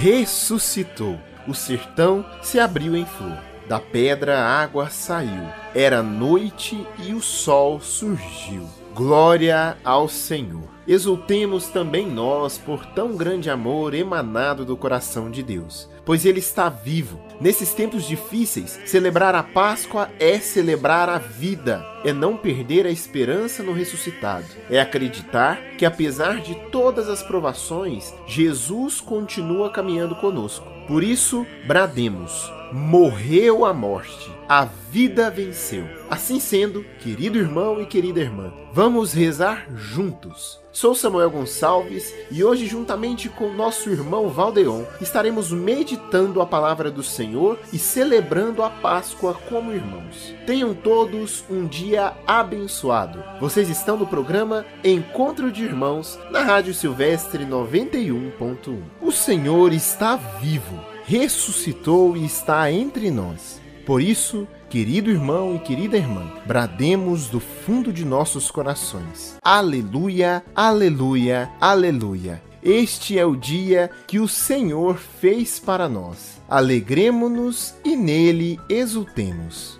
Ressuscitou. O sertão se abriu em flor. Da pedra a água saiu. Era noite e o sol surgiu. Glória ao Senhor. Exultemos também nós por tão grande amor emanado do coração de Deus, pois Ele está vivo. Nesses tempos difíceis, celebrar a Páscoa é celebrar a vida, é não perder a esperança no ressuscitado, é acreditar que apesar de todas as provações, Jesus continua caminhando conosco. Por isso, brademos: morreu a morte, a vida venceu. Assim sendo, querido irmão e querida irmã, vamos rezar juntos. Sou Samuel Gonçalves e hoje, juntamente com nosso irmão Valdeon, estaremos meditando a palavra do Senhor e celebrando a Páscoa como irmãos. Tenham todos um dia abençoado. Vocês estão no programa Encontro de Irmãos na Rádio Silvestre 91.1. O Senhor está vivo, ressuscitou e está entre nós. Por isso, Querido irmão e querida irmã, brademos do fundo de nossos corações. Aleluia, aleluia, aleluia. Este é o dia que o Senhor fez para nós. Alegremo-nos e nele exultemos.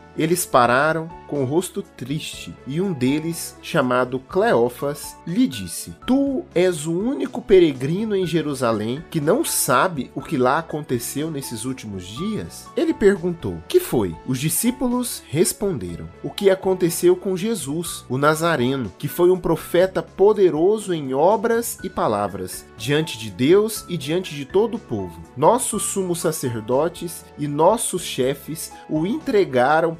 Eles pararam com o rosto triste, e um deles, chamado Cleófas, lhe disse: Tu és o único peregrino em Jerusalém que não sabe o que lá aconteceu nesses últimos dias? Ele perguntou: Que foi? Os discípulos responderam: O que aconteceu com Jesus, o Nazareno, que foi um profeta poderoso em obras e palavras, diante de Deus e diante de todo o povo. Nossos sumos sacerdotes e nossos chefes o entregaram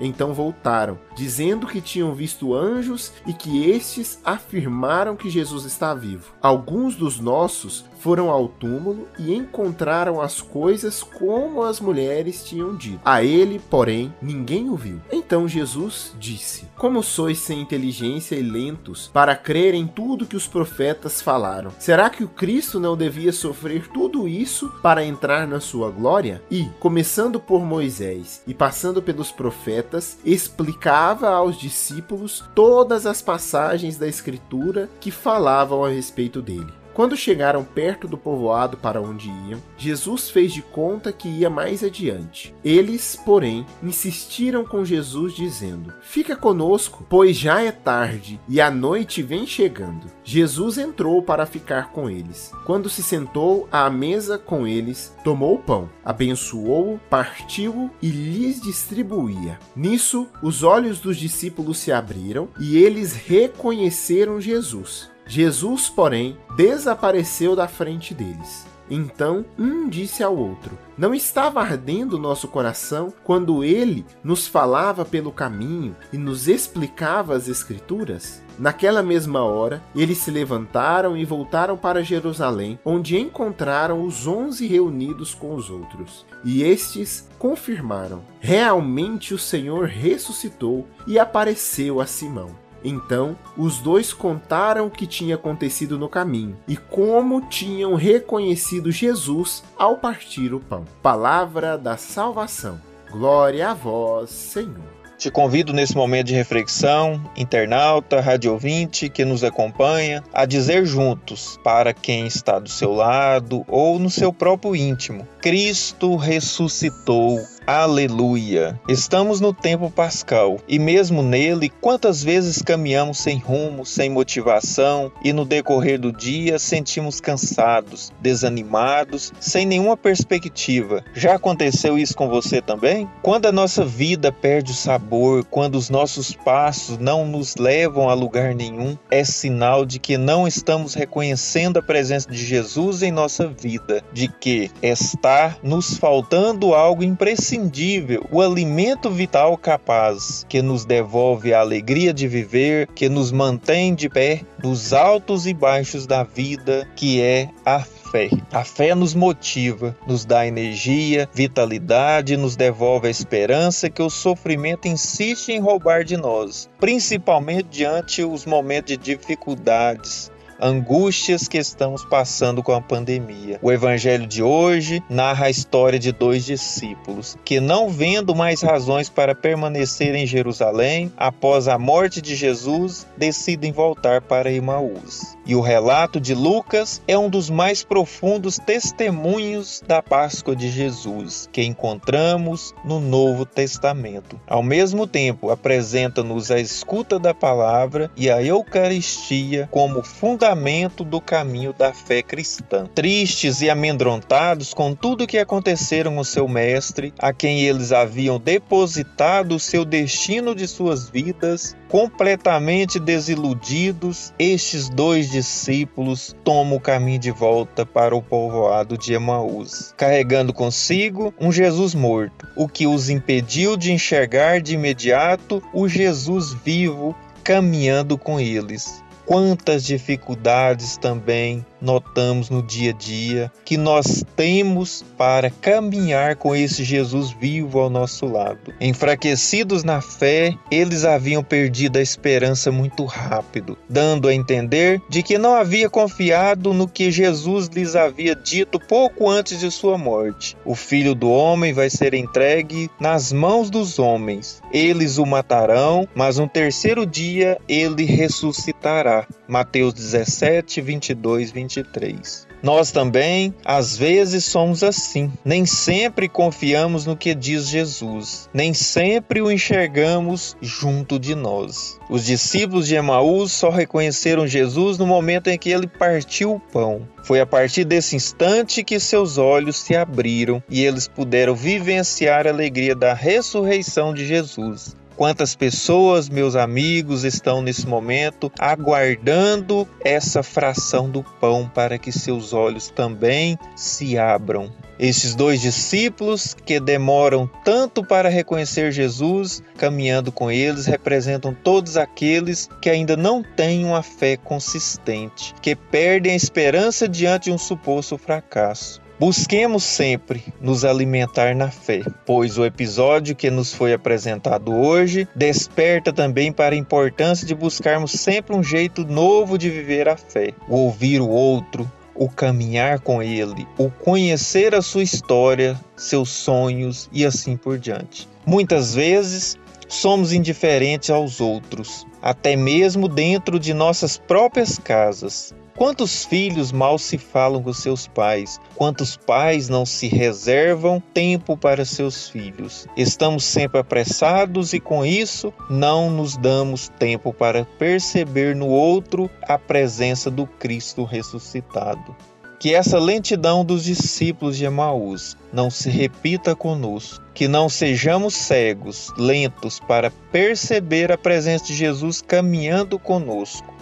Então voltaram, dizendo que tinham visto anjos e que estes afirmaram que Jesus está vivo. Alguns dos nossos foram ao túmulo e encontraram as coisas como as mulheres tinham dito. A ele, porém, ninguém o viu. Então Jesus disse: Como sois sem inteligência e lentos para crer em tudo que os profetas falaram? Será que o Cristo não devia sofrer tudo isso para entrar na sua glória? E, começando por Moisés e passando pelos profetas, explicava aos discípulos todas as passagens da Escritura que falavam a respeito dele. Quando chegaram perto do povoado para onde iam, Jesus fez de conta que ia mais adiante. Eles, porém, insistiram com Jesus, dizendo: Fica conosco, pois já é tarde e a noite vem chegando. Jesus entrou para ficar com eles. Quando se sentou à mesa com eles, tomou o pão, abençoou-o, partiu-o e lhes distribuía. Nisso, os olhos dos discípulos se abriram e eles reconheceram Jesus. Jesus, porém, desapareceu da frente deles. Então um disse ao outro: Não estava ardendo nosso coração quando ele nos falava pelo caminho e nos explicava as Escrituras? Naquela mesma hora, eles se levantaram e voltaram para Jerusalém, onde encontraram os onze reunidos com os outros. E estes confirmaram: Realmente o Senhor ressuscitou e apareceu a Simão. Então, os dois contaram o que tinha acontecido no caminho e como tinham reconhecido Jesus ao partir o pão. Palavra da salvação. Glória a vós, Senhor. Te convido nesse momento de reflexão, internauta, rádio ouvinte que nos acompanha, a dizer juntos para quem está do seu lado ou no seu próprio íntimo: Cristo ressuscitou Aleluia! Estamos no tempo pascal e, mesmo nele, quantas vezes caminhamos sem rumo, sem motivação e, no decorrer do dia, sentimos cansados, desanimados, sem nenhuma perspectiva. Já aconteceu isso com você também? Quando a nossa vida perde o sabor, quando os nossos passos não nos levam a lugar nenhum, é sinal de que não estamos reconhecendo a presença de Jesus em nossa vida, de que está nos faltando algo imprescindível imprescindível, o alimento vital capaz, que nos devolve a alegria de viver, que nos mantém de pé nos altos e baixos da vida, que é a fé. A fé nos motiva, nos dá energia, vitalidade, nos devolve a esperança que o sofrimento insiste em roubar de nós, principalmente diante os momentos de dificuldades, angústias que estamos passando com a pandemia. O evangelho de hoje narra a história de dois discípulos que, não vendo mais razões para permanecer em Jerusalém após a morte de Jesus, decidem voltar para Emaús. E o relato de Lucas é um dos mais profundos testemunhos da Páscoa de Jesus que encontramos no Novo Testamento. Ao mesmo tempo, apresenta-nos a escuta da palavra e a Eucaristia como fundamento fundamento do caminho da fé cristã. Tristes e amedrontados com tudo o que aconteceram com seu mestre, a quem eles haviam depositado o seu destino de suas vidas, completamente desiludidos, estes dois discípulos tomam o caminho de volta para o povoado de Emaús, carregando consigo um Jesus morto, o que os impediu de enxergar de imediato o Jesus vivo caminhando com eles quantas dificuldades também notamos no dia a dia que nós temos para caminhar com esse Jesus vivo ao nosso lado. Enfraquecidos na fé, eles haviam perdido a esperança muito rápido, dando a entender de que não havia confiado no que Jesus lhes havia dito pouco antes de sua morte. O filho do homem vai ser entregue nas mãos dos homens. Eles o matarão, mas no terceiro dia ele ressuscitará. Mateus 17, 22, 23. 23. Nós também, às vezes, somos assim. Nem sempre confiamos no que diz Jesus, nem sempre o enxergamos junto de nós. Os discípulos de Emaús só reconheceram Jesus no momento em que ele partiu o pão. Foi a partir desse instante que seus olhos se abriram e eles puderam vivenciar a alegria da ressurreição de Jesus. Quantas pessoas, meus amigos, estão nesse momento aguardando essa fração do pão para que seus olhos também se abram esses dois discípulos que demoram tanto para reconhecer Jesus, caminhando com eles, representam todos aqueles que ainda não têm uma fé consistente, que perdem a esperança diante de um suposto fracasso. Busquemos sempre nos alimentar na fé, pois o episódio que nos foi apresentado hoje desperta também para a importância de buscarmos sempre um jeito novo de viver a fé, o ouvir o outro, o caminhar com ele, o conhecer a sua história, seus sonhos e assim por diante. Muitas vezes somos indiferentes aos outros, até mesmo dentro de nossas próprias casas. Quantos filhos mal se falam com seus pais? Quantos pais não se reservam tempo para seus filhos? Estamos sempre apressados e com isso não nos damos tempo para perceber no outro a presença do Cristo ressuscitado. Que essa lentidão dos discípulos de Emaús não se repita conosco, que não sejamos cegos, lentos para perceber a presença de Jesus caminhando conosco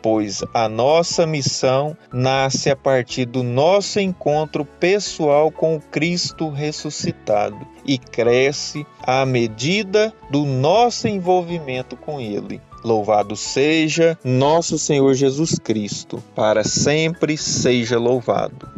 pois a nossa missão nasce a partir do nosso encontro pessoal com o Cristo ressuscitado e cresce à medida do nosso envolvimento com Ele. Louvado seja nosso Senhor Jesus Cristo, para sempre seja louvado.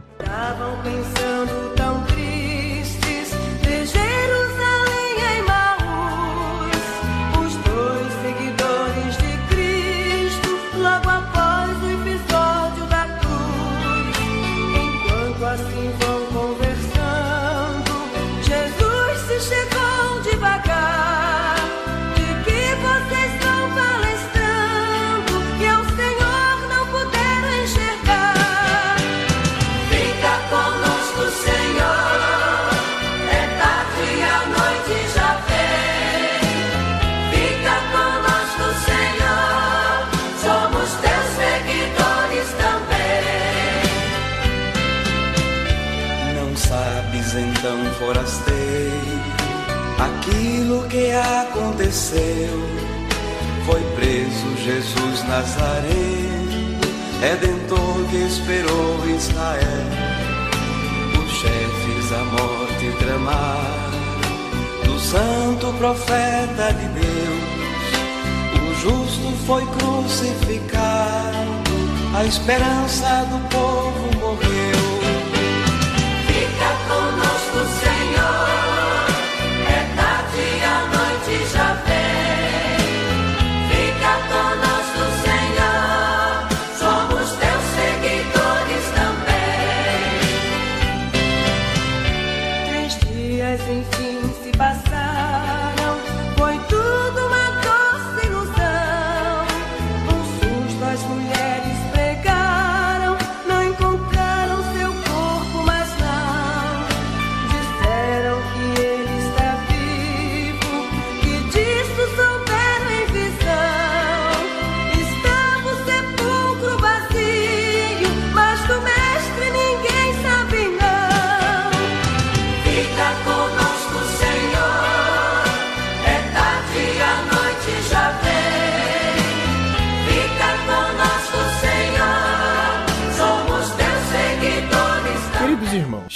Aconteceu. Foi preso Jesus Nazaré, redentor que esperou Israel. Os chefes a morte tramaram do santo profeta de Deus. O justo foi crucificado, a esperança do povo morreu.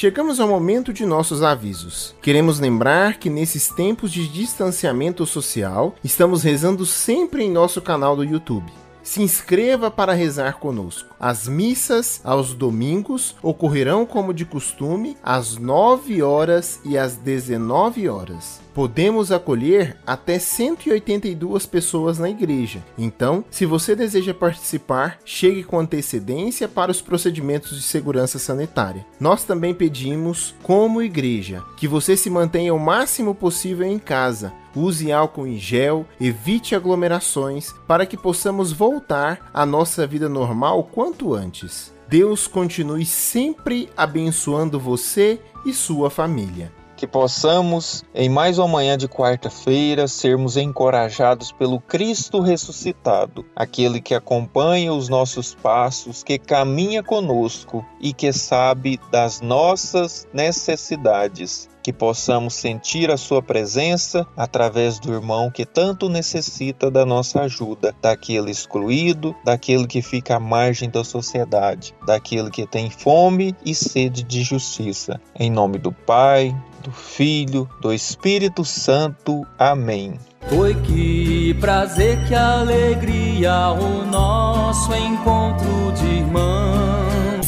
Chegamos ao momento de nossos avisos. Queremos lembrar que nesses tempos de distanciamento social, estamos rezando sempre em nosso canal do YouTube. Se inscreva para rezar conosco. As missas aos domingos ocorrerão como de costume às 9 horas e às 19 horas podemos acolher até 182 pessoas na igreja. Então, se você deseja participar, chegue com antecedência para os procedimentos de segurança sanitária. Nós também pedimos, como igreja, que você se mantenha o máximo possível em casa. Use álcool em gel, evite aglomerações para que possamos voltar à nossa vida normal quanto antes. Deus continue sempre abençoando você e sua família. que possamos, em mais uma manhã de quarta-feira, sermos encorajados pelo Cristo ressuscitado, aquele que acompanha os nossos passos, que caminha conosco e que sabe das nossas necessidades que possamos sentir a Sua presença através do irmão que tanto necessita da nossa ajuda, daquele excluído, daquele que fica à margem da sociedade, daquele que tem fome e sede de justiça. Em nome do Pai, do Filho, do Espírito Santo. Amém. Foi que prazer, que alegria o nosso encontro de irmãos.